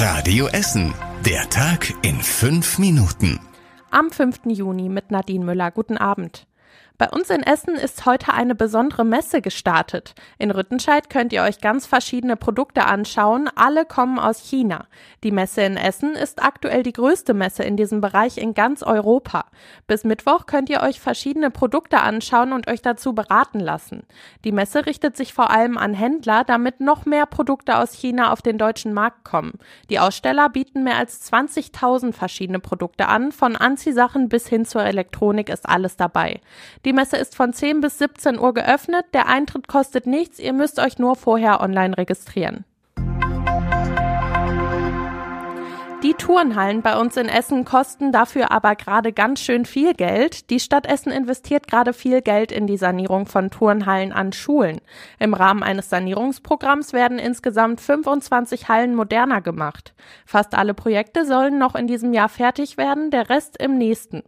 Radio Essen. Der Tag in fünf Minuten. Am 5. Juni mit Nadine Müller. Guten Abend. Bei uns in Essen ist heute eine besondere Messe gestartet. In Rüttenscheid könnt ihr euch ganz verschiedene Produkte anschauen. Alle kommen aus China. Die Messe in Essen ist aktuell die größte Messe in diesem Bereich in ganz Europa. Bis Mittwoch könnt ihr euch verschiedene Produkte anschauen und euch dazu beraten lassen. Die Messe richtet sich vor allem an Händler, damit noch mehr Produkte aus China auf den deutschen Markt kommen. Die Aussteller bieten mehr als 20.000 verschiedene Produkte an. Von Anziehsachen bis hin zur Elektronik ist alles dabei. Die Messe ist von 10 bis 17 Uhr geöffnet. Der Eintritt kostet nichts. Ihr müsst euch nur vorher online registrieren. Die Turnhallen bei uns in Essen kosten dafür aber gerade ganz schön viel Geld. Die Stadt Essen investiert gerade viel Geld in die Sanierung von Turnhallen an Schulen. Im Rahmen eines Sanierungsprogramms werden insgesamt 25 Hallen moderner gemacht. Fast alle Projekte sollen noch in diesem Jahr fertig werden, der Rest im nächsten.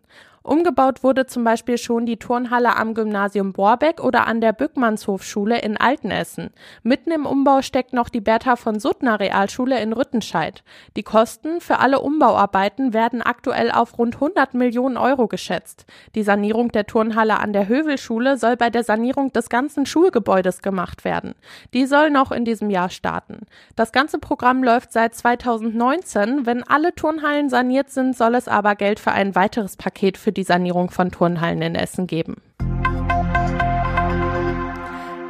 Umgebaut wurde zum Beispiel schon die Turnhalle am Gymnasium Borbeck oder an der Bückmannshofschule in Altenessen. Mitten im Umbau steckt noch die Bertha von Suttner Realschule in Rüttenscheid. Die Kosten für alle Umbauarbeiten werden aktuell auf rund 100 Millionen Euro geschätzt. Die Sanierung der Turnhalle an der Hövelschule soll bei der Sanierung des ganzen Schulgebäudes gemacht werden. Die soll noch in diesem Jahr starten. Das ganze Programm läuft seit 2019. Wenn alle Turnhallen saniert sind, soll es aber Geld für ein weiteres Paket für die Sanierung von Turnhallen in Essen geben.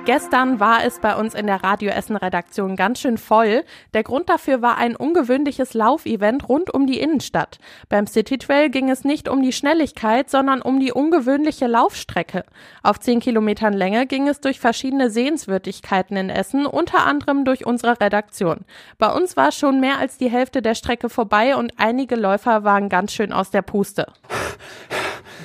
Gestern war es bei uns in der Radio Essen Redaktion ganz schön voll. Der Grund dafür war ein ungewöhnliches Laufevent rund um die Innenstadt. Beim City Trail ging es nicht um die Schnelligkeit, sondern um die ungewöhnliche Laufstrecke. Auf zehn Kilometern Länge ging es durch verschiedene Sehenswürdigkeiten in Essen, unter anderem durch unsere Redaktion. Bei uns war schon mehr als die Hälfte der Strecke vorbei und einige Läufer waren ganz schön aus der Puste.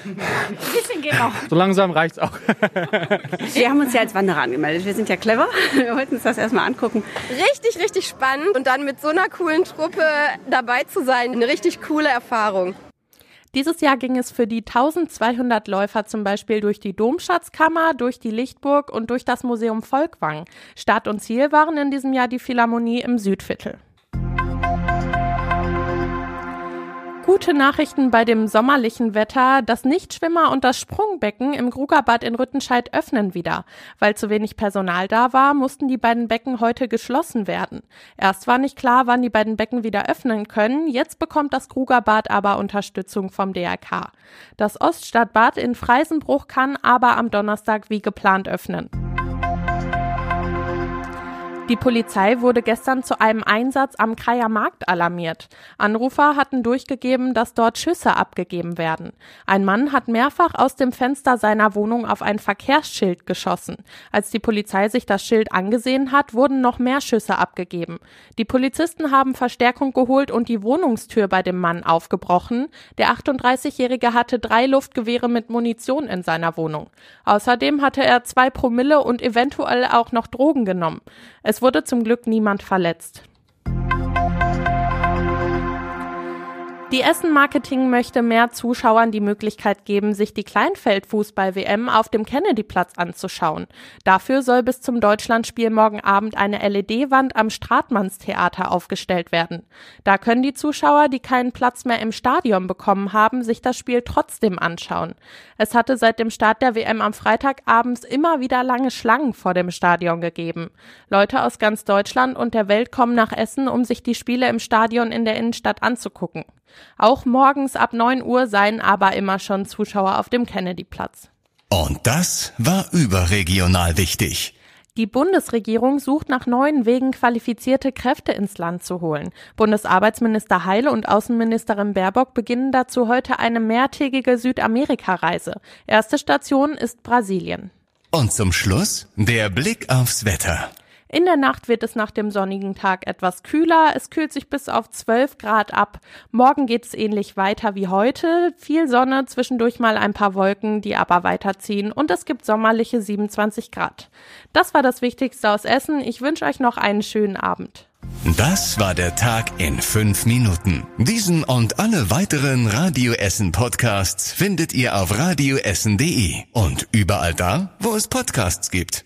Ein bisschen geht noch. So langsam reicht's auch. Wir haben uns ja als Wanderer angemeldet. Wir sind ja clever. Wir wollten uns das erstmal angucken. Richtig, richtig spannend und dann mit so einer coolen Truppe dabei zu sein, eine richtig coole Erfahrung. Dieses Jahr ging es für die 1200 Läufer zum Beispiel durch die Domschatzkammer, durch die Lichtburg und durch das Museum Volkwang. Start und Ziel waren in diesem Jahr die Philharmonie im Südviertel. Gute Nachrichten bei dem sommerlichen Wetter. Das Nichtschwimmer und das Sprungbecken im Grugerbad in Rüttenscheid öffnen wieder. Weil zu wenig Personal da war, mussten die beiden Becken heute geschlossen werden. Erst war nicht klar, wann die beiden Becken wieder öffnen können. Jetzt bekommt das Grugerbad aber Unterstützung vom DRK. Das Oststadtbad in Freisenbruch kann aber am Donnerstag wie geplant öffnen. Die Polizei wurde gestern zu einem Einsatz am Kreier Markt alarmiert. Anrufer hatten durchgegeben, dass dort Schüsse abgegeben werden. Ein Mann hat mehrfach aus dem Fenster seiner Wohnung auf ein Verkehrsschild geschossen. Als die Polizei sich das Schild angesehen hat, wurden noch mehr Schüsse abgegeben. Die Polizisten haben Verstärkung geholt und die Wohnungstür bei dem Mann aufgebrochen. Der 38-Jährige hatte drei Luftgewehre mit Munition in seiner Wohnung. Außerdem hatte er zwei Promille und eventuell auch noch Drogen genommen. Es wurde zum Glück niemand verletzt. Die Essen Marketing möchte mehr Zuschauern die Möglichkeit geben, sich die Kleinfeldfußball-WM auf dem Kennedyplatz anzuschauen. Dafür soll bis zum Deutschlandspiel morgen Abend eine LED-Wand am Stratmannstheater aufgestellt werden. Da können die Zuschauer, die keinen Platz mehr im Stadion bekommen haben, sich das Spiel trotzdem anschauen. Es hatte seit dem Start der WM am Freitagabends immer wieder lange Schlangen vor dem Stadion gegeben. Leute aus ganz Deutschland und der Welt kommen nach Essen, um sich die Spiele im Stadion in der Innenstadt anzugucken. Auch morgens ab 9 Uhr seien aber immer schon Zuschauer auf dem Kennedyplatz. Und das war überregional wichtig. Die Bundesregierung sucht nach neuen Wegen, qualifizierte Kräfte ins Land zu holen. Bundesarbeitsminister Heil und Außenministerin Baerbock beginnen dazu heute eine mehrtägige Südamerika-Reise. Erste Station ist Brasilien. Und zum Schluss der Blick aufs Wetter. In der Nacht wird es nach dem sonnigen Tag etwas kühler. Es kühlt sich bis auf 12 Grad ab. Morgen geht es ähnlich weiter wie heute. Viel Sonne, zwischendurch mal ein paar Wolken, die aber weiterziehen. Und es gibt sommerliche 27 Grad. Das war das Wichtigste aus Essen. Ich wünsche euch noch einen schönen Abend. Das war der Tag in fünf Minuten. Diesen und alle weiteren Radio Essen Podcasts findet ihr auf radioessen.de und überall da, wo es Podcasts gibt.